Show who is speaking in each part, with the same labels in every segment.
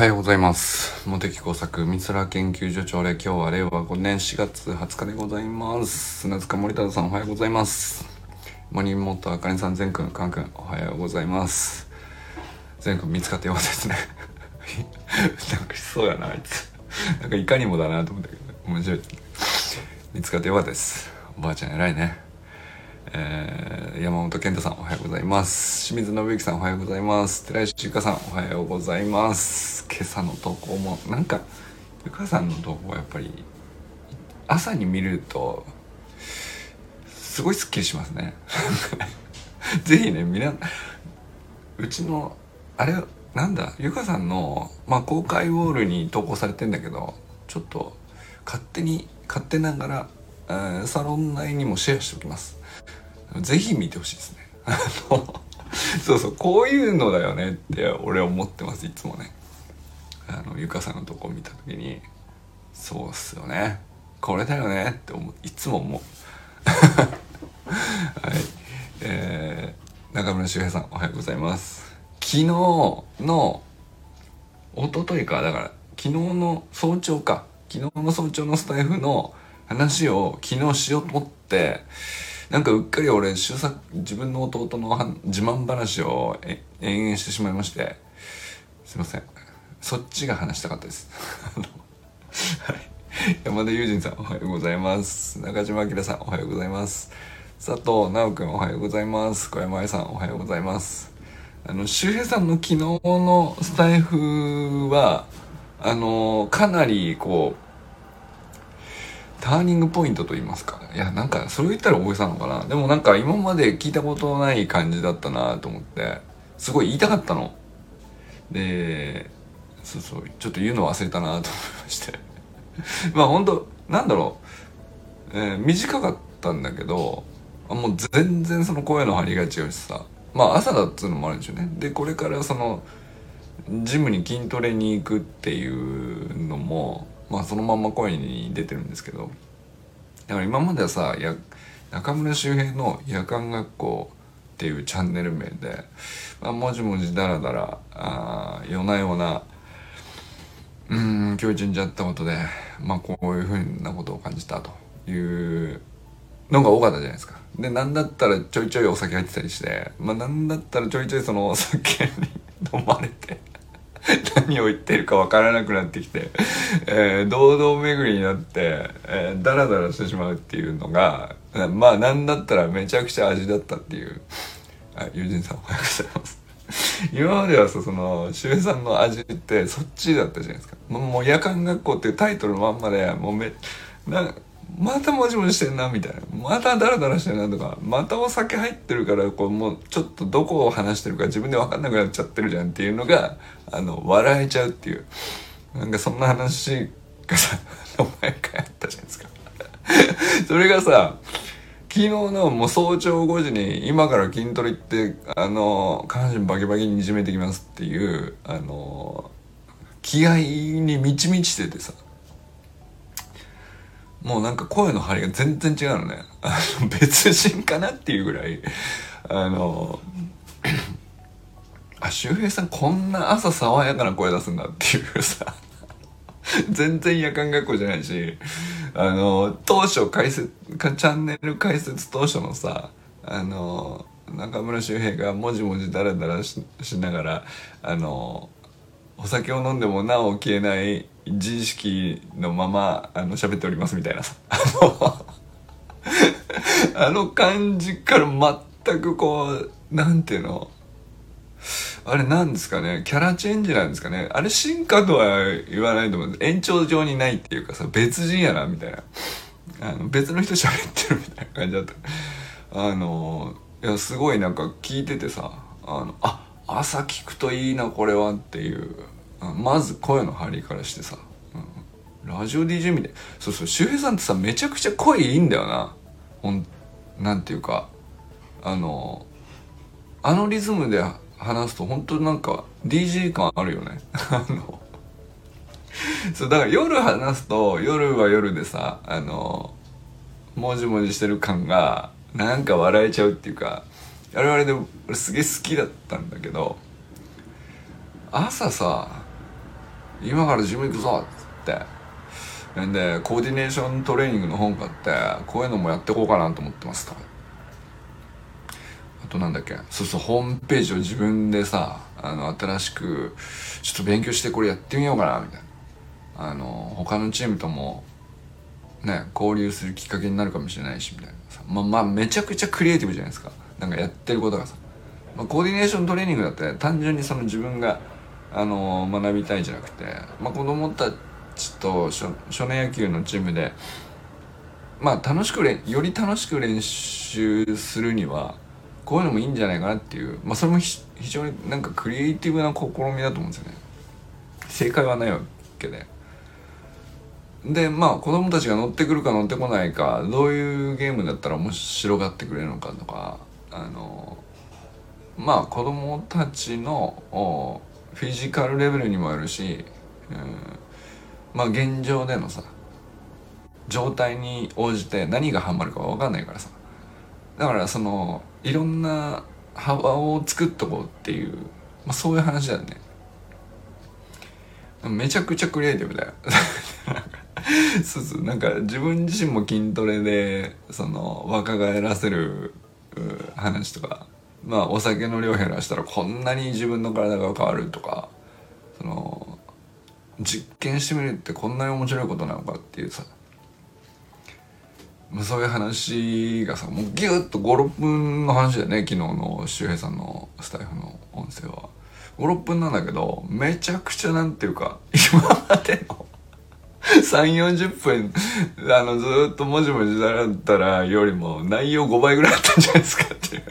Speaker 1: はようございます。茂木工作三浦研究所長で今日は令和5年4月20日でございます。砂塚森田さんおはようございます。森本あかねさん、善くん、かんくんおはようございます。善くん見つかってよかったですね。なんかしそうやな、あいつ。なんかいかにもだなと思ったけど、面白い。見つかってよかったです。おばあちゃん偉いね。えー、山本健太さんおはようございます。清水信之さんおはようございます。寺石ゆかさんおはようございます。今朝の投稿もなんかゆかさんの投稿はやっぱり朝に見るとすごいスッキリしますね。ぜひねみんなうちのあれなんだゆかさんの、まあ、公開ウォールに投稿されてんだけどちょっと勝手に勝手ながら、えーサロン内にもシェアしておきます。ぜひ見てほしいですね。あの、そうそう、こういうのだよねって俺思ってます、いつもね。あの、ゆかさんのとこ見た時に、そうっすよね。これだよねって思う、いつも思う。はい。えー、中村修平さん、おはようございます。昨日の、一昨日か、だから、昨日の早朝か、昨日の早朝のスタイフの話を昨日しようと思って、なんかうっかり俺周作自分の弟の自慢話を延々してしまいましてすいません。そっちが話したかったです。はい。山田友人さんおはようございます。中島明さんおはようございます。佐藤直くんおはようございます。小山愛さんおはようございます。あの周平さんの昨日のスタイフはあのかなりこうターニングポイントと言いますかいやなんかそれ言ったら大げさなのかな。でもなんか今まで聞いたことない感じだったなと思って。すごい言いたかったの。でそうそうちょっと言うの忘れたなと思いまして。まあ本当なんだろう、えー短かったんだけどもう全然その声の張りが違うしさ。まあ朝だっつうのもあるんでしょうね。でこれからそのジムに筋トレに行くっていうのもまあそのまんま声に出てるんですけどだから今まではさや中村周平の夜間学校っていうチャンネル名で、まあ、もじもじだらだらあ夜な夜なうん今日一日やったことでまあこういうふうなことを感じたというのが多かったじゃないですか。で、なんだったらちょいちょいお酒入ってたりして、まあなんだったらちょいちょいそのお酒に 飲まれて、何を言ってるかわからなくなってきて、えー堂々巡りになって、えーダラダラしてしまうっていうのが、まあなんだったらめちゃくちゃ味だったっていう、あ、友人さんおはようございます。今まではさその周平さんの味ってそっちだったじゃないですかもうもう夜間学校っていうタイトルのまんまでもうめなまたもじもじしてんなみたいな。またダラダラしてんなとかまたお酒入ってるからこうもうちょっとどこを話してるか自分で分かんなくなっちゃってるじゃんっていうのがあの笑えちゃうっていう。なんかそんな話がさ 毎回あったじゃないですか。それがさ昨日のもう早朝5時に今から筋トレ行ってあの下半身バキバキに締めてきますっていうあの気合に満ち満ちててさ。もうなんか声の張りが全然違うのね。別人かなっていうぐらい。あのあ周平さんこんな朝爽やかな声出すんだっていうさ。全然夜間学校じゃないし。あの当初解説チャンネル解説当初のさあの中村周平がもじもじダラダラししながらあのお酒を飲んでもなお消えない自意識のままあの喋っておりますみたいなさ。あの感じから全くこうなんていうの？あれなんですかね？キャラチェンジなんですかね？あれ進化とは言わないと思う延長上にないっていうかさ別人やなみたいな。あの別の人喋ってるみたいな感じだった。あのいやすごいなんか聞いててさあのあ朝聞くといいなこれはっていう。まず声の張りからしてさ、うん。ラジオ DJ みたい。そうそう。周平さんってさめちゃくちゃ声いいんだよな。ほんなんていうか。あのあのリズムで話すと本当なんか DJ 感あるよね。あの。そうだから夜話すと夜は夜でさあのもじもじしてる感がなんか笑えちゃうっていうかあれあれで俺すげえ好きだったんだけど朝さ今からジム行くぞっつって。んでコーディネーショントレーニングの本買ってこういうのもやっていこうかなと思ってますとあとなんだっけ。そうそうホームページを自分でさあの新しくちょっと勉強してこれやってみようかなみたいな。あの他のチームともね交流するきっかけになるかもしれないしみたいな。さまあまあめちゃくちゃクリエイティブじゃないですか。なんかやってることがさ、まあ、コーディネーショントレーニングだって単純にその自分があの学びたいじゃなくて、まあ、子供たちと少年野球のチームでまあ楽しくより楽しく練習するにはこういうのもいいんじゃないかなっていう、まあ、それも非常になんかクリエイティブな試みだと思うんですよね。正解はないわけで。でまあ子供たちが乗ってくるか乗ってこないかどういうゲームだったら面白がってくれるのかとかあのまあ子供たちのフィジカルレベルにもあるし、うん、まあ現状でのさ状態に応じて何がハマるか分かんないからさ。だからそのいろんな幅を作っとこうっていう、まあ、そういう話だよね。めちゃくちゃクリエイティブだよ。そうそう。なんか自分自身も筋トレでその若返らせる話とかまあお酒の量減らしたらこんなに自分の体が変わるとかその実験してみるってこんなに面白いことなのかっていうさそういう話がさもうギュッと56分の話だよね昨日の周平さんのスタイフの音声は。56分なんだけどめちゃくちゃなんていうか今までの3 4 0分あのずっともじもじだったらよりも内容5倍ぐらいあったんじゃないですかっていう。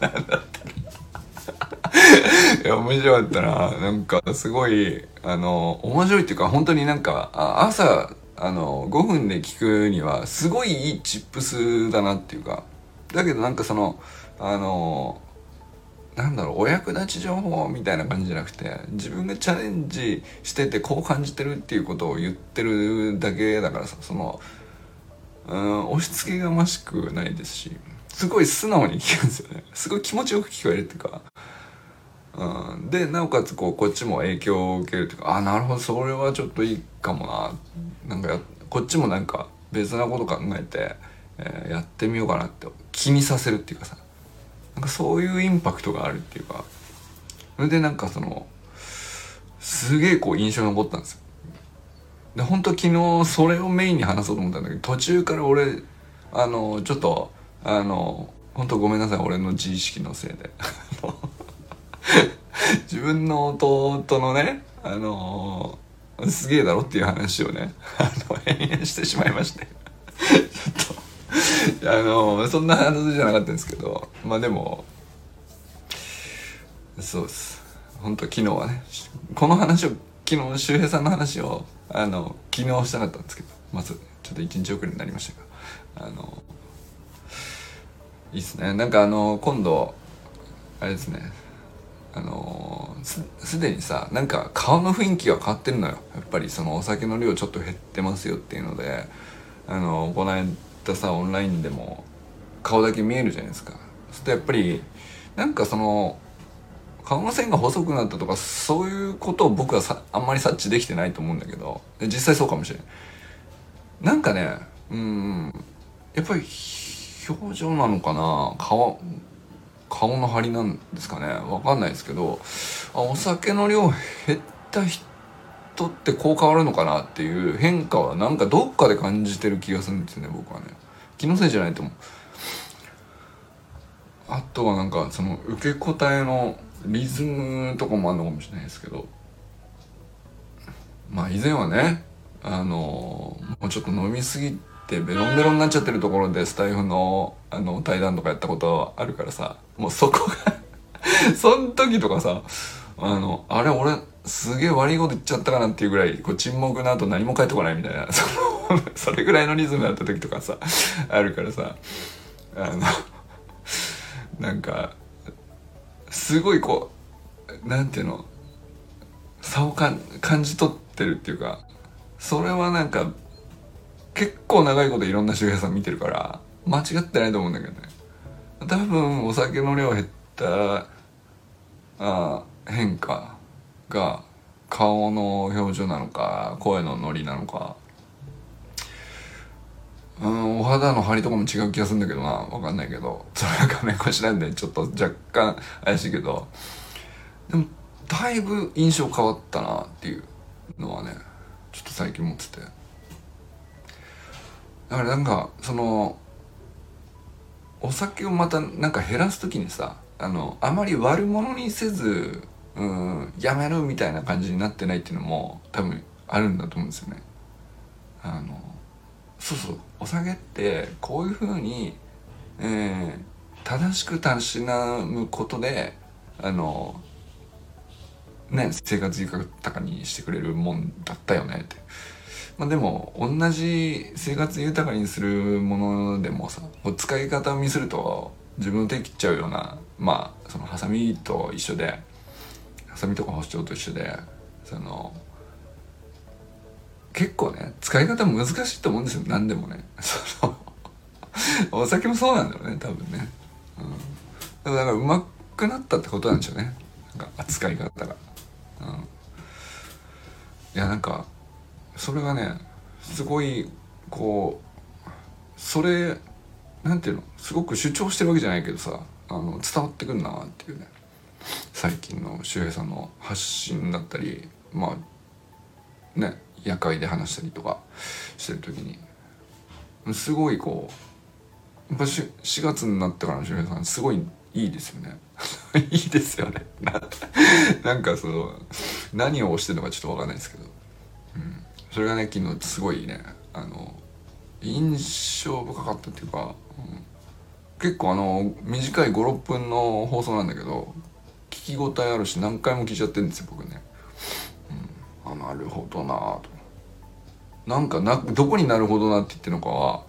Speaker 1: だっていや面白かったな。なんかすごいあの面白いっていうか本当になんか朝あの5分で聞くにはすごいいいチップスだなっていうか。だけどなんかそのあのなんだろうお役立ち情報みたいな感じじゃなくて自分がチャレンジしててこう感じてるっていうことを言ってるだけだからさそのうん押し付けがましくないですし。すごい素直に聞くんですよね。すごい気持ちよく聞こえるっていうか。うん、でなおかつこうこっちも影響を受けるというかあなるほどそれはちょっといいかもな。なんかこっちもなんか別なこと考えて、えー、やってみようかなって気にさせるっていうかさ。なんかそういうインパクトがあるっていうか。それでなんかそのすげえこう印象に残ったんですよ。で本当昨日それをメインに話そうと思ったんだけど途中から俺あのちょっとあの本当ごめんなさい俺の自意識のせいで。自分の弟のねあの、すげえだろっていう話をねあの延々してしまいまして。ちょっとあの、そんな話じゃなかったんですけどまあでもそうです。本当昨日はねこの話を昨日周平さんの話をあの昨日したかったんですけどまずちょっと一日遅れになりましたがあのいいっすね。なんかあの今度あれですね。あのすすでにさなんか顔の雰囲気が変わってるのよ。やっぱりそのお酒の量ちょっと減ってますよっていうので。あのこの間さオンラインでも顔だけ見えるじゃないですか。そしてやっぱりなんかその顔の線が細くなったとかそういうことを僕はさあんまり察知できてないと思うんだけど。実際そうかもしれないなんかねうん。やっぱり表情なのかな？顔顔の張りなんですかね？わかんないですけどあお酒の量減った人ってこう変わるのかなっていう変化はなんかどっかで感じてる気がするんですよね僕はね。気のせいじゃないと思う。あとはなんかその受け答えのリズムとかもあるのかもしれないですけど。まあ以前はねあのもうちょっと飲みすぎてベロンベロンになっちゃってるところでスタイフのあの対談とかやったことあるからさもうそこが そん時とかさあのあれ俺すげえ悪いこと言っちゃったかなっていうぐらいこう沈黙の後何も返ってこないみたいな そのそれぐらいのリズムだった時とかさあるからさあのなんかすごいこうなんていうの差をか感じ取ってるっていうかそれはなんか結構長いこといろんな周平さん見てるから間違ってないと思うんだけどね。多分お酒の量減ったあ変化が顔の表情なのか声のノリなのかうんお肌の張りとかも違う気がするんだけどなわかんないけど。それは画面越しなんでちょっと若干怪しいけど。でもだいぶ印象変わったなっていうのはねちょっと最近思ってて。だからなんかそのお酒をまたなんか減らす時にさあのあまり悪者にせずうんやめるみたいな感じになってないっていうのも多分あるんだと思うんですよね。あのそうそうお酒ってこういうふうに、えー、正しくたしなむことであのね生活豊かにしてくれるもんだったよねって。まあ、でも同じ生活豊かにするものでもさ使い方を見すると自分の手切っちゃうようなまあそのハサミと一緒でハサミとか包丁と一緒でその結構ね使い方難しいと思うんですよ。何でもね。そのお酒もそうなんだよね多分ね、うん、だからうまくなったってことなんでしょうね。なんか扱い方が、うん、いやなんかそれがねすごいこうそれなんていうの？すごく主張してるわけじゃないけどさあの伝わってくるなっていうね。最近の周平さんの発信だったりまあね夜会で話したりとかしてる時に。すごいこうやっぱ 4, 月になってからの周平さんすごいいいですよね。いいですよね。なんかその何を押してるのかちょっと分かんないですけど、それがね昨日すごいねあの印象深かったっていうか、うん、結構あの短い56分の放送なんだけど聞き応えあるし何回も聞いちゃってるんですよ僕ね、うん、あなるほどなと。なんかなどこになるほどなって言ってるのかは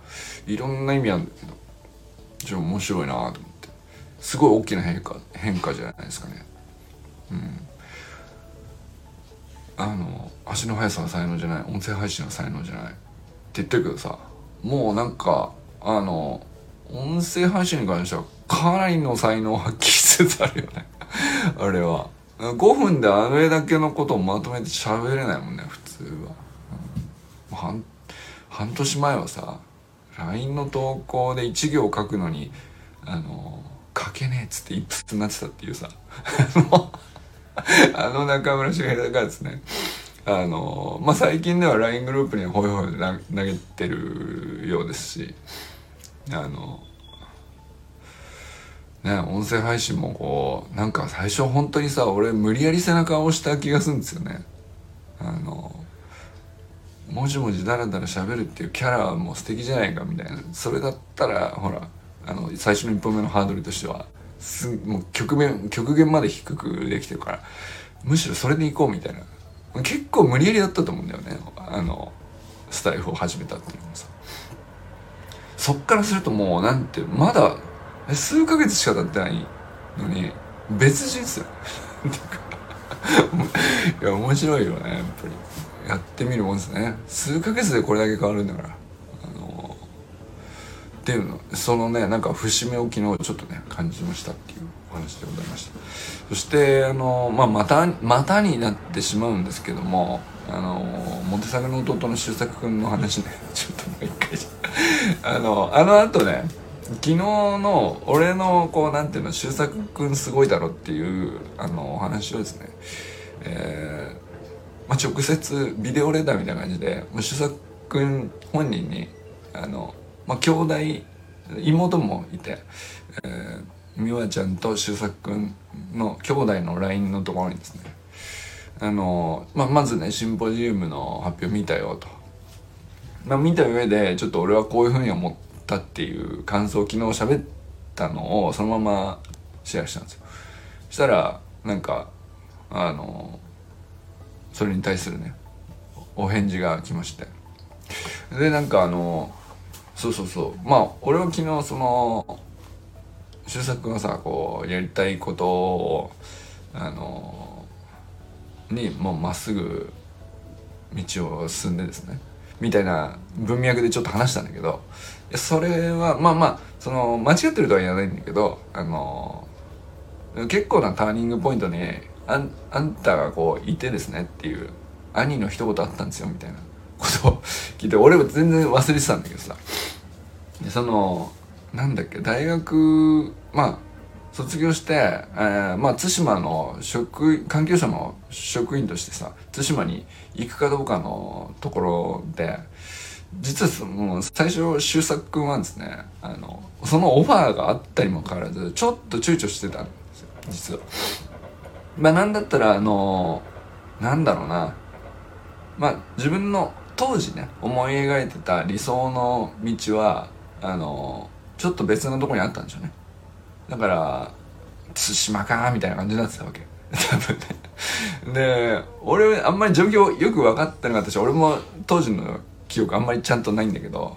Speaker 1: いろんな意味あるんだけどちょっと面白いなと思って。すごい大きな変化変化じゃないですかね。うん。あの足の速さは才能じゃない音声配信は才能じゃない。って言ってるけどさもうなんかあの音声配信に関してはかなりの才能を発揮しつつあるよね。あれは。5分であれだけのことをまとめて喋れないもんね普通は、うん、半年前はさ LINE の投稿で1行書くのにあの書けねえっつって一筆になってたっていうさ。あの中村茂平がですねあのまあ最近では LINE グループにほいほい投げてるようですしあのね音声配信もこうなんか最初本当にさ俺無理やり背中を押した気がするんですよね。あのもじもじだらだら喋るっていうキャラも素敵じゃないかみたいな。それだったらほらあの最初の一歩目のハードルとしてはすもう極限極限まで低くできてるからむしろそれでいこうみたいな。結構無理やりだったと思うんだよね。あのスタイフを始めたっていうのもさ。そっからするともうなんてまだ数ヶ月しか経ってないのに別人っすよ。いや面白いよねやっぱり。やってみるもんですね。数ヶ月でこれだけ変わるんだから。ていうのそのねなんか節目を昨日ちょっとね感じましたっていうお話でございました。そしてあの、まあ、またまたになってしまうんですけどもあのモテ作の弟の周作君の話ね ちょっともう一回じゃあのあの後ね昨日の俺のこうなんていうの周作君すごいだろっていうあのお話をですね、えーまあ、直接ビデオレーダーみたいな感じで周作君本人にあの、まあ、兄弟妹もいて、えー、美和ちゃんと周作君の兄弟の LINE のところにですねあの、まあ、まずねシンポジウムの発表見たよと、まあ、見た上でちょっと俺はこういうふうに思ったっていう感想を昨日喋ったのをそのままシェアしたんですよ。したらなんかあのそれに対するねお返事が来まして。でなんかあのそうそうそう。まあ俺は昨日その周作がさこうやりたいことをあのにもうまっすぐ道を進んでですね。みたいな文脈でちょっと話したんだけどそれはまあまあその間違ってるとは言わないんだけどあの結構なターニングポイントにああんたがこういてですねっていう兄の一言あったんですよみたいなことを聞いて俺は全然忘れてたんだけどさ。でそのなんだっけ大学まあ卒業して、えー、まあ対馬の職環境省の職員としてさ対馬に行くかどうかのところで実はもう最初周作君はですねあのそのオファーがあったにもかかわらずちょっと躊躇してたんですよ実は。まあなんだったらあのなんだろうなまあ自分の当時ね思い描いてた理想の道はあのちょっと別のとこにあったんでしょうね。だから対馬かみたいな感じになってたわけ。多分ね。で俺あんまり状況よく分かってなかったし俺も当時の記憶あんまりちゃんとないんだけど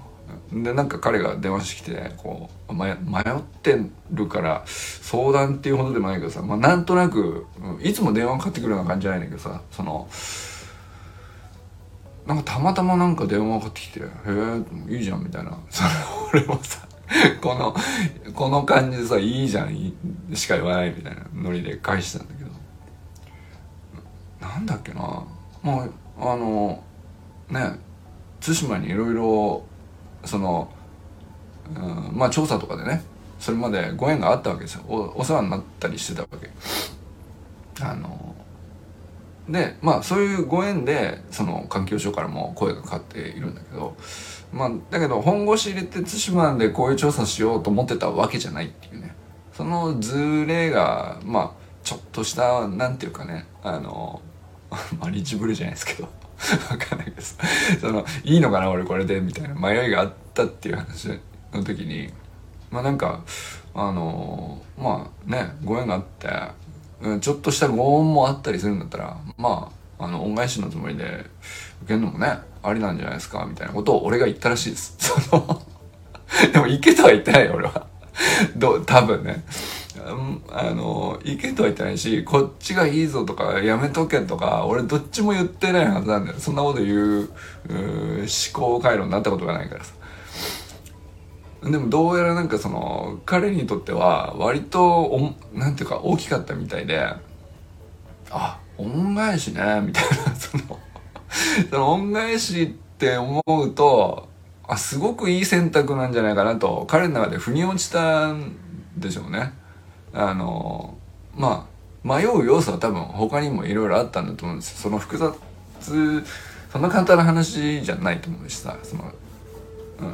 Speaker 1: でなんか彼が電話してきてこう迷ってるから相談っていうほどでもないけどさ、まあ、なんとなくいつも電話かかってくるような感じじゃないんだけどさそのなんかたまたまなんか電話かかってきて「へえいいじゃん」みたいな。その俺もさこのこの感じでさ「いいじゃん」いいしか言わないみたいなノリで返したんだけど。なんだっけな。まああのね対馬にいろいろその、うん、まあ調査とかでねそれまでご縁があったわけですよ。おお世話になったりしてたわけ。あのでまあそういうご縁でその環境省からも声がかかっているんだけどまあだけど本腰入れて対馬でこういう調査しようと思ってたわけじゃないっていうね。そのズレがまあちょっとしたなんていうかねあの まあリチブルじゃないですけど。わかんないです。そのいいのかな俺これでみたいな迷いがあったっていう話の時に。まあなんかあのまあねご縁があってうん、ちょっとしたご恩もあったりするんだったらまああの恩返しのつもりで受けるのもねありなんじゃないですかみたいなことを俺が言ったらしいです。そのでも行けとは言ってないよ俺は。ど多分ね。あの行けとは言ってないしこっちがいいぞとかやめとけとか俺どっちも言ってないはずなんだよ。そんなこと言う思考回路になったことがないからさ。でもどうやらなんかその彼にとっては割とおなんていうか大きかったみたいであ恩返しねみたいな そのその恩返しって思うとあすごくいい選択なんじゃないかなと彼の中で腑に落ちたんでしょうね。あのまあ迷う要素は多分他にもいろいろあったんだと思うんですよ。その複雑そんな簡単な話じゃないと思うしさその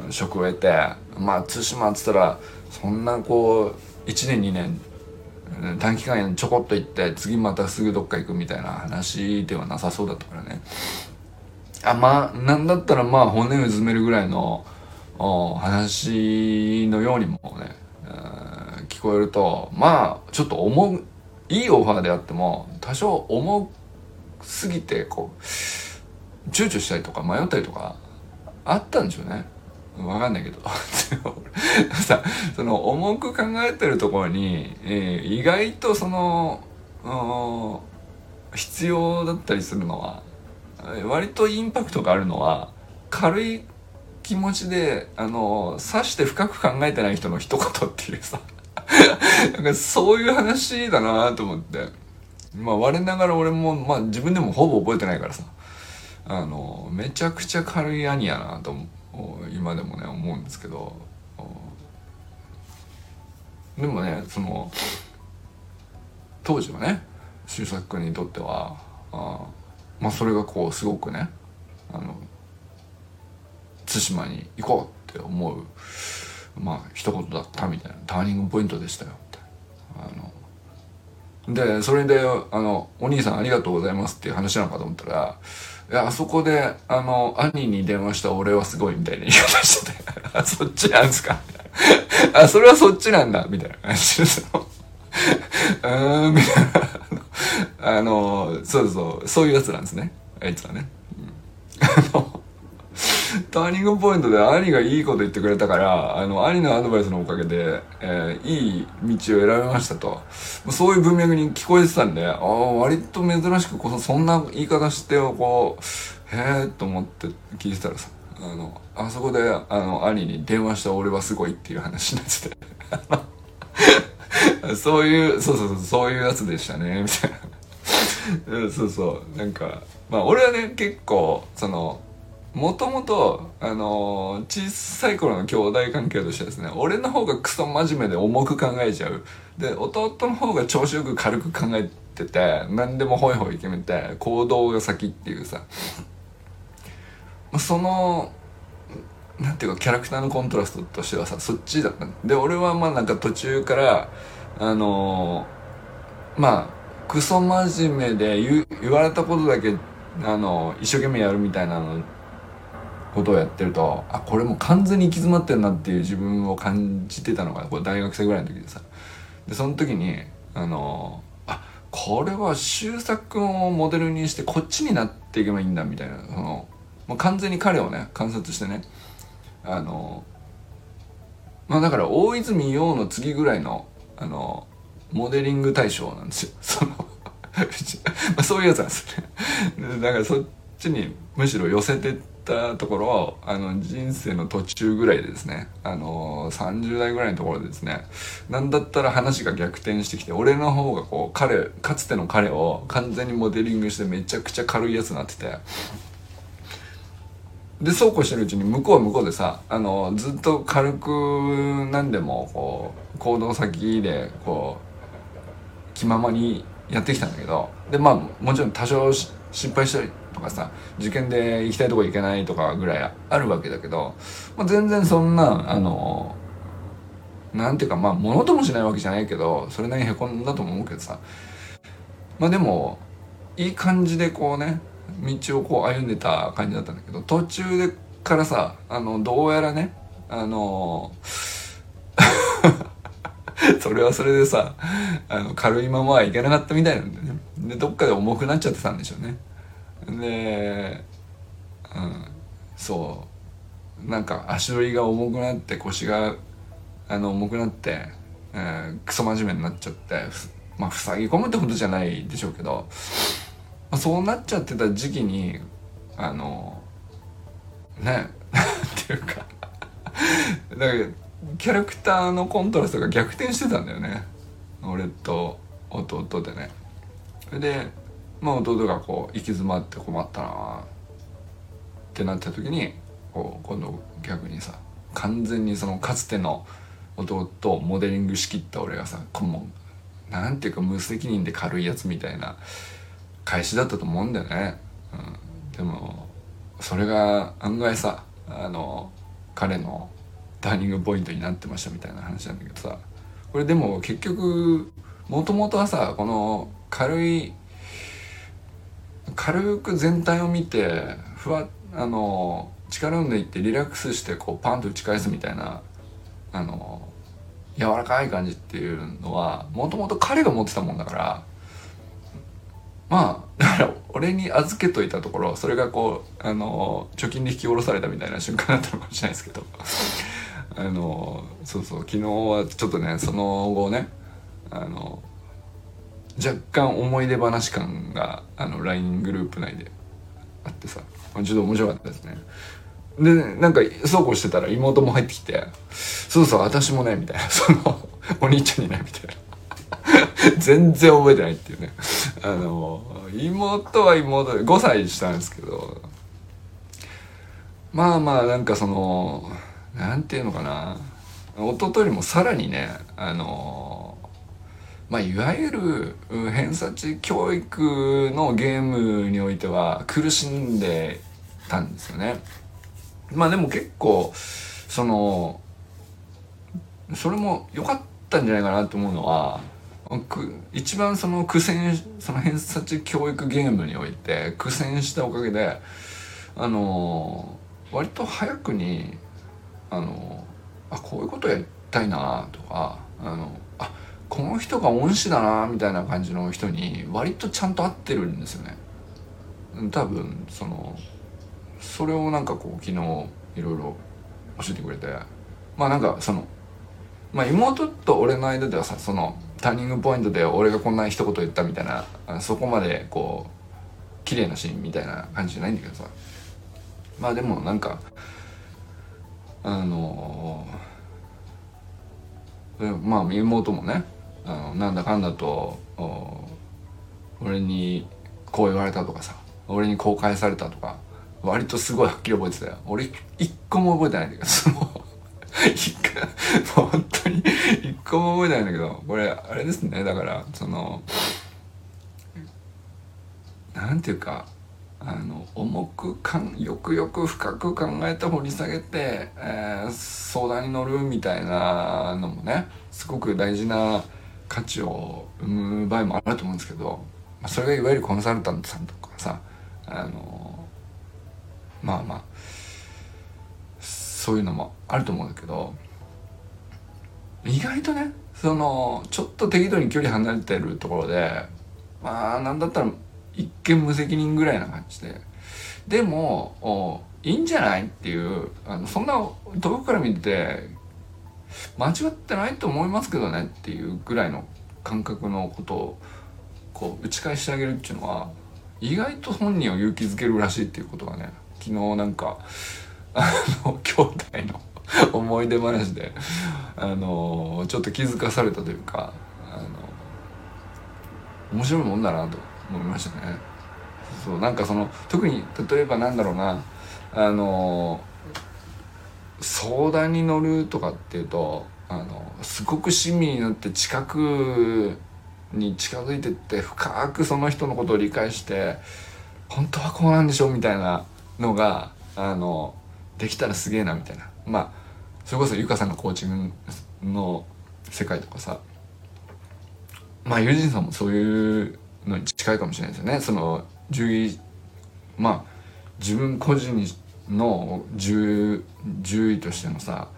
Speaker 1: うん、職を得てまあ対馬っつったらそんなこう1年2年短期間ちょこっと行って次またすぐどっか行くみたいな話ではなさそうだったからね。あまあなんだったらまあ骨をうずめるぐらいの話のようにもね、聞こえるとまあちょっと重いいオファーであっても多少重すぎてこう躊躇したりとか迷ったりとかあったんでしょうね。わかんないけど。さその重く考えてるところに、えー、意外とその必要だったりするのは割とインパクトがあるのは軽い気持ちであのさして深く考えてない人の一言っていうさ。なんかそういう話だなと思って。まあ我ながら俺も、まあ、自分でもほぼ覚えてないからさ。あのめちゃくちゃ軽い兄やなと思って。今でもね思うんですけどでもねその当時はね周作君にとってはあまあそれがこうすごくねあの対馬に行こうって思うまあ一言だったみたいなターニングポイントでしたよってあのでそれであの「お兄さんありがとうございます」っていう話なのかと思ったら、あそこで、あの、兄に電話した俺はすごいみたいな言い方してて、あ、そっちなんですか？あ、それはそっちなんだみたいな感じで、すよ、うーん、みたいな。あの、そうそう、そういうやつなんですね。あいつはね。うん、あの、ターニングポイントで兄がいいこと言ってくれたから、あの、兄のアドバイスのおかげで、えー、いい道を選びましたと。そういう文脈に聞こえてたんで、ああ、割と珍しくこそ、そんな言い方して、こう、へえと思って聞いてたらさ、あの、あそこで、あの、兄に電話した俺はすごいっていう話になってて、そういう、そうそうそう、そういうやつでしたね、みたいな。うそうそうなんかまあ俺はね結構そのもともとあのー小さい頃の兄弟関係としてですね俺の方がクソ真面目で重く考えちゃう。で弟の方が調子よく軽く考えてて何でもホイホイ決めて行動が先っていうさ。そのなんていうかキャラクターのコントラストとしてはさそっちだった。で俺はまあなんか途中からあのーまあクソ真面目で言言われたことだけあの一生懸命やるみたいなのことをやってるとあこれもう完全に行き詰まってるなっていう自分を感じてたのがこれ大学生ぐらいの時でさ。でその時にあのあこれは周作君をモデルにしてこっちになっていけばいいんだみたいなそのもう完全に彼をね観察してねあのまあだから大泉洋の次ぐらいのあのモデリング対象なんですよ。そのまあそういうやつなんですね。だからそっちにむしろ寄せてってたところあの人生の途中ぐらいでですねあの30代ぐらいのところでですねなんだったら話が逆転してきて俺の方がこう彼かつての彼を完全にモデリングしてめちゃくちゃ軽いやつになってて。でそうこうしてるうちに向こうは向こうでさあのずっと軽く何でもこう行動先でこう気ままにやってきたんだけどでまあもちろん多少失敗したりかさ受験で行きたいとこ行けないとかぐらいあるわけだけど、まあ、全然そんなあのなんていうかまあ物ともしないわけじゃないけどそれなりにへこんだと思うけどさ。まあでもいい感じでこうね道をこう歩んでた感じだったんだけど途中でからさあのどうやらねあの それはそれでさあの軽いままはいけなかったみたいなんでね。でどっかで重くなっちゃってたんでしょうね。でうんそう。なんか足取りが重くなって腰があの重くなって、えークソ真面目になっちゃってまあ塞ぎ込むってことじゃないでしょうけど、まあ、そうなっちゃってた時期にあのねなんていうかだからキャラクターのコントラストが逆転してたんだよね。俺と弟でね。でまあ弟がこう行き詰まって困ったなってなった時にこう今度逆にさ完全にそのかつての弟をモデリングしきった俺がさこもなんていうか無責任で軽いやつみたいな返しだったと思うんだよね、うん、でもそれが案外さあの彼のターニングポイントになってましたみたいな話なんだけどさ。これでも結局もともとはさこの軽い軽く全体を見てふわあの力を抜いてリラックスしてこうパンと打ち返すみたいなあの柔らかい感じっていうのはもともと彼が持ってたもんだからまあだから俺に預けといたところそれがこうあの貯金で引き下ろされたみたいな瞬間だったのかもしれないですけどあのそうそう昨日はちょっとねその後ねあの若干思い出話感があの LINE グループ内であってさ。ちょっと面白かったですね。でなんかそうこうしてたら妹も入ってきて「そうそう私もね」みたいな。そのお兄ちゃんにねみたいな。全然覚えてないっていうね。あの妹は妹で5歳下なんですけど。まあまあなんかそのなんていうのかな。弟よりもさらにねあのまあいわゆる偏差値教育のゲームにおいては苦しんでたんですよね。まあでも結構そのそれも良かったんじゃないかなと思うのは一番その苦戦その偏差値教育ゲームにおいて苦戦したおかげであの割と早くにあのあこういうことやりたいなとかあのあこの人が恩師だなみたいな感じの人に割とちゃんと合ってるんですよね。多分そのそれをなんかこう昨日いろいろ教えてくれて。まあなんかそのまあ妹と俺の間ではさそのターニングポイントで俺がこんな一言言ったみたいなそこまでこう綺麗なシーンみたいな感じじゃないんだけどさ。まあでもなんかあのまあ妹もねあのなんだかんだと俺にこう言われたとかさ俺にこう返されたとか割とすごいはっきり覚えてたよ。俺一個も覚えてないんだけど その一個本当に一個も覚えてないんだけどこれあれですね。だからそのなんていうかあの重くかんよくよく深く考えて掘り下げて、えー、相談に乗るみたいなのもねすごく大事な価値を生む場合もあると思うんですけどそれがいわゆるコンサルタントさんとかさあのまあまあそういうのもあると思うんだけど意外とねそのちょっと適度に距離離れてるところでまあなんだったら一見無責任ぐらいな感じででもいいんじゃないっていうあのそんな遠くから見て間違ってないと思いますけどねっていうぐらいの感覚のことをこう打ち返してあげるっていうのは意外と本人を勇気づけるらしいっていうことがね昨日なんか あの兄弟の思い出話であのちょっと気づかされたというかあの面白いもんだなと思いましたね。そうなんかその特に例えばなんだろうなあの相談に乗るとかっていうとあのすごく親身になって近くに近づいてって深くその人のことを理解して本当はこうなんでしょうみたいなのがあのできたらすげえなみたいな。まあそれこそゆかさんのコーチングの世界とかさまあユージンさんもそういうのに近いかもしれないですよね。その獣医まあ自分個人の獣獣医としてのさ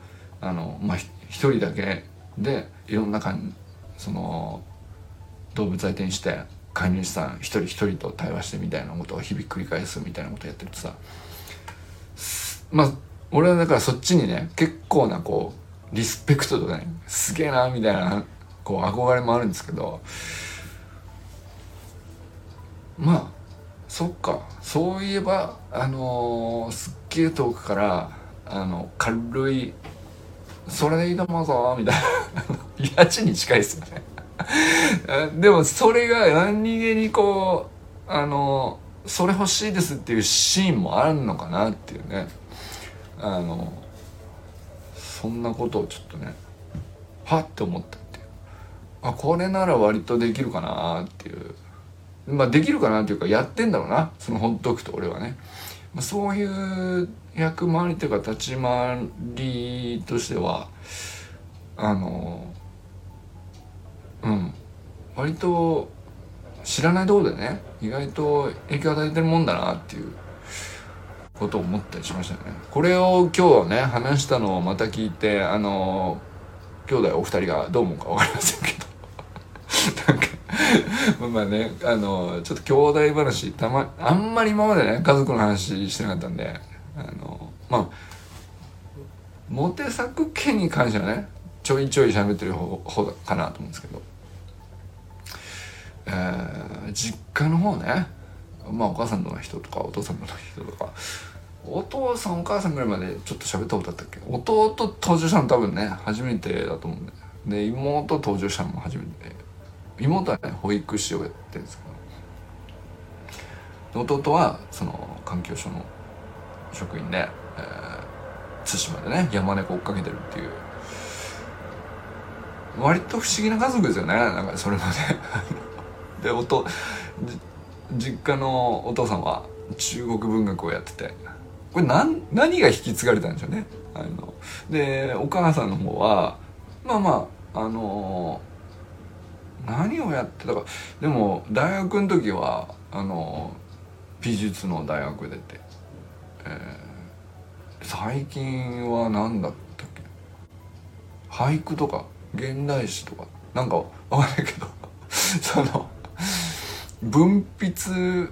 Speaker 1: あのまあ一人だけでいろんなかんその動物相手にして飼い主さん一人一人と対話してみたいなことを日々繰り返すみたいなことやってるとさまあ俺はだからそっちにね結構なこうリスペクトとかねすげえなみたいなこう憧れもあるんですけどまあそっか。そういえばあのー、すっげえ遠くからあの軽い「それでいいと思うぞ」みたいな。家賃に近いですよね。でもそれが何気にこうあのそれ欲しいですっていうシーンもあるのかなっていうね。あのそんなことをちょっとねはって思ったっていう。あこれなら割とできるかなっていう。まあできるかなっていうかやってんだろうな。そのほっとくと俺はね、まあ、そういう役回りというか立ち回りとしてはあのうん。割と知らないところでね意外と影響を与えてるもんだなっていうことを思ったりしましたね。これを今日ね話したのをまた聞いてあの兄弟お二人がどう思うか分かりませんけど。なんか まあねあのちょっと兄弟話たまあんまり今までね家族の話してなかったんであのまあモテ作家に関してはねちょいちょい喋ってる方方かなと思うんですけど。えー、実家の方ねまあお母さんの人とかお父さんの人とかお父さんお母さんぐらいまでちょっと喋ったことあったっけ？弟登場したの多分ね初めてだと思うんで。で妹登場したのも初めて妹はね保育士をやってるんですけど弟はその環境省の職員で、えー、対馬でね山猫追っかけてるっていう割と不思議な家族ですよねなんかそれまで。でおと実家のお父さんは中国文学をやっててこれ何何が引き継がれたんでしょうね。あのでお母さんの方はまあまああの何をやってたか。でも大学の時はあの美術の大学出て、えー、最近は何だったっけ？俳句とか現代詩とか。なんかわかんないけど。その分筆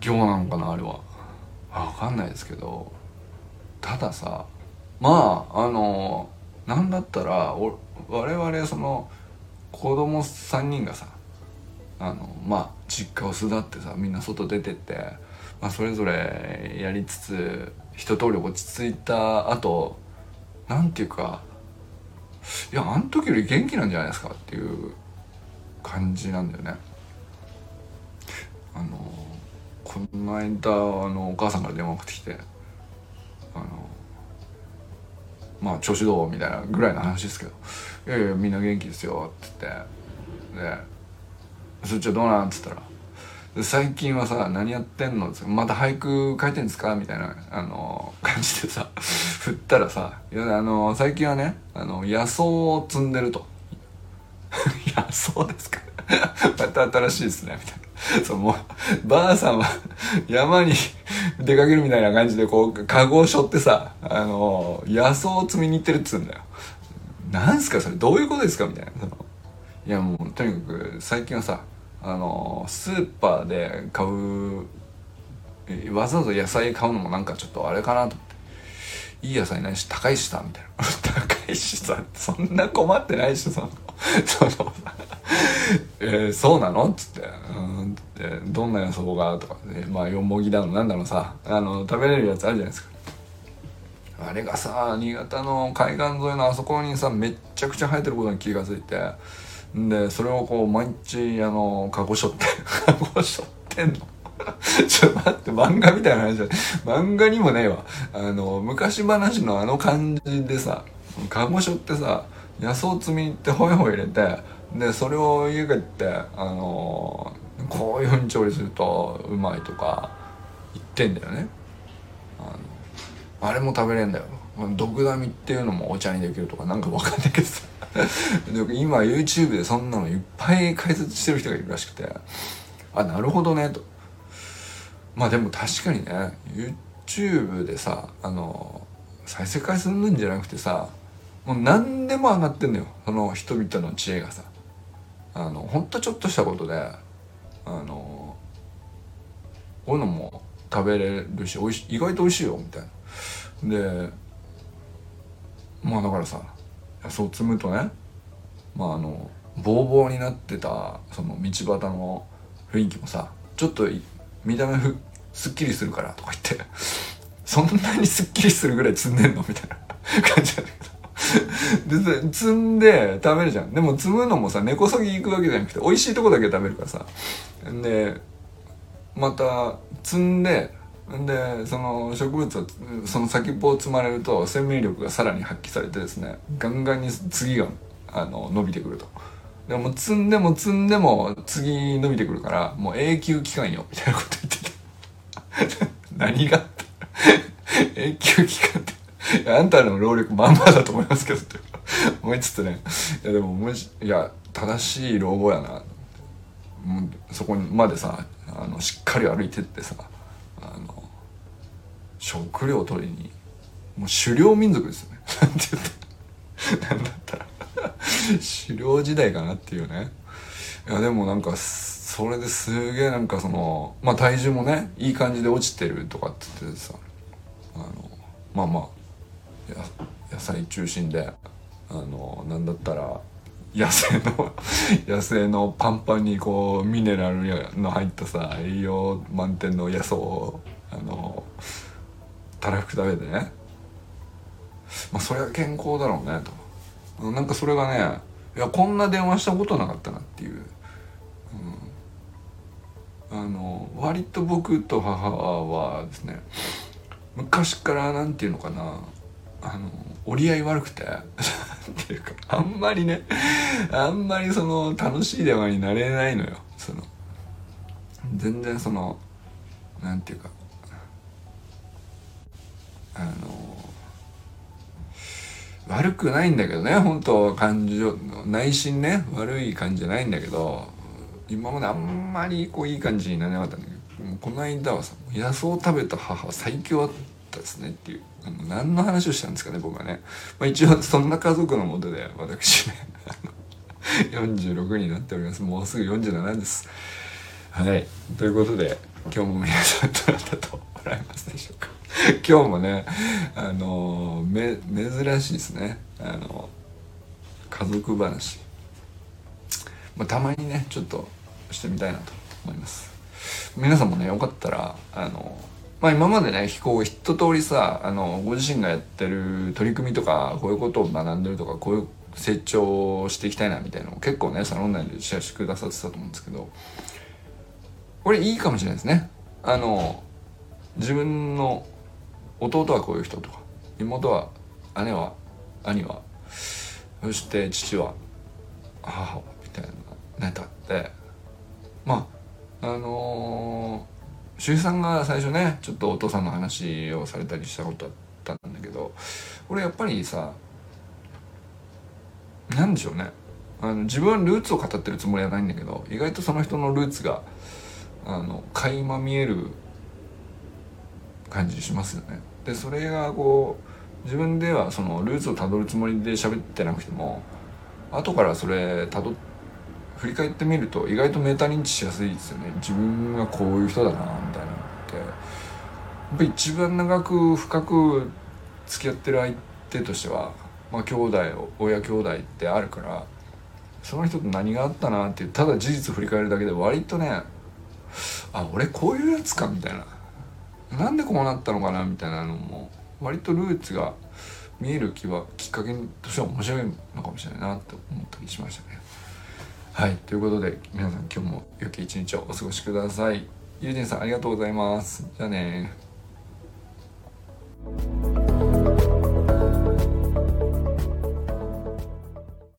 Speaker 1: 業なのかなあれは。分かんないですけど。たださまああのなんだったら我々その子供3人がさあのまあ実家を巣立ってさみんな外出てって、まあ、それぞれやりつつ一通り落ち着いた後なんていうかいやあの時より元気なんじゃないですかっていう感じなんだよね。あのこの間あのお母さんから電話かかってきてあのまあ調子どうみたいなぐらいの話ですけど「いやいやみんな元気ですよ」って言って。で「そっちはどうなん?」っつったら最近はさ何やってんの？また俳句書いてんですか？みたいなあの感じでさ 振ったらさいやあの最近はねあの野草を摘んでると。野草ですか？また新しいですねみたいな。そうもうばあさんは 山に 出かけるみたいな感じでこうカゴを背負ってさあの野草を摘みに行ってるっつうんだよ。なんすかそれどういうことですか？みたいな。そのいやもうとにかく最近はさあのスーパーで買うわざわざ野菜買うのもなんかちょっとあれかなと思って。いい野菜ないし高いしさみたいな。高いしさそんな困ってないしそのその えー、そうなの？っつって「うん」って「どんな野草が?」とか、ね、まあよもぎだのなんだろうさ。あの食べれるやつあるじゃないですか。あれがさ新潟の海岸沿いのあそこにさめっちゃくちゃ生えてることに気が付いて。でそれをこう毎日あのカゴしょって カゴしょってんの。ちょっと待って漫画みたいな話じゃ漫画にもねえわ。あの昔話のあの感じでさカゴしょってさ野草摘みってホイホイ入れてでそれを家帰ってあのこういうふうに調理するとうまいとか言ってんだよね。あのあれも食べれんだよ。毒ダミっていうのもお茶にできるとかなんかわかんないけどさ。今 YouTube でそんなのいっぱい解説してる人がいるらしくて。あなるほどねと。まあでも確かにね YouTube でさあの再生回数なんじゃなくてさもう何でも上がってんのよ。その人々の知恵がさ。あのほんとちょっとしたことであのこういうのも食べれるしおいし意外と美味しいよみたいな。でまあだからさそう積むとねまああのボーボーになってたその道端の雰囲気もさちょっと見た目ふすっきりするからとか言って。そんなにすっきりするぐらい積んでんの？みたいな感じなんだけどで積んで食べるじゃん。でも積むのもさ根こそぎ行くわけじゃなくて美味しいとこだけ食べるからさ。でまた積んででその植物はその先っぽを摘まれると生命力がさらに発揮されてですねガンガンに次があの伸びてくると。でも積んでも積んでも次伸びてくるからもう永久期間よみたいなこと言ってて 何が 永久期間って。あんたの労力まんまだと思いますけどって思いつつね。いやでももしいや正しい老後やな。そこまでさあのしっかり歩いてってさあの食料取りにもう狩猟民族ですよね。なんて言った。なんだったら。狩猟時代かなっていうね。いやでもなんかそれですげえなんかそのまあ体重もねいい感じで落ちてるとかって言ってさあのまあまあ野菜中心であのなんだったら野生の 野生のパンパンにこうミネラルの入ったさ栄養満点の野草をあのたらふく食べてね。まあそれは健康だろうねと。なんかそれがねいやこんな電話したことなかったなっていう、うん、あの割と僕と母はですね昔からなんていうのかなあの折り合い悪くて っていうかあんまりねあんまりその楽しい電話になれないのよその。全然そのなんていうかあの悪くないんだけどね本当感情内心ね悪い感じじゃないんだけど今まであんまりこういい感じにならなかったんだけどこの間はさ野草を食べた母は最強だったですねっていうあの何の話をしたんですかね僕はね、まあ、一応そんな家族のもとで私ね46になっております。もうすぐ47です。はい。ということで今日も皆さんどなたと笑いますでしょうか。今日もねあのめ珍しいですね。あの家族話、まあ、たまにねちょっとしてみたいなと思います。皆さんもねよかったらあのまあ今までねこう一通りさあのご自身がやってる取り組みとかこういうことを学んでるとかこういう成長していきたいなみたいなのを結構ねサロン内でシェアしてくださってたと思うんですけどこれいいかもしれないですね。あの自分の弟はこういう人とか妹は姉は兄はそして父は母はみたいなネタってまああのー、周平さんが最初ねちょっとお父さんの話をされたりしたことあったんだけど俺やっぱりさなんでしょうねあの自分はルーツを語ってるつもりはないんだけど意外とその人のルーツがあの垣間見える感じしますよね。でそれがこう自分ではそのルーツをたどるつもりで喋ってなくても後からそれたど振り返ってみると意外とメタ認知しやすいですよね。自分がこういう人だなみたいな。のってやっぱ一番長く深く付き合ってる相手としてはまあ兄弟親兄弟ってあるからその人と何があったなっていうただ事実振り返るだけで割とねあ俺こういうやつかみたいな。なんでこうなったのかなみたいなのも割とルーツが見える気はきっかけとしては面白いのかもしれないなって思ったりしましたね。はいということで皆さん今日も良き一日をお過ごしください。ゆうじんさんありがとうございます。じゃあね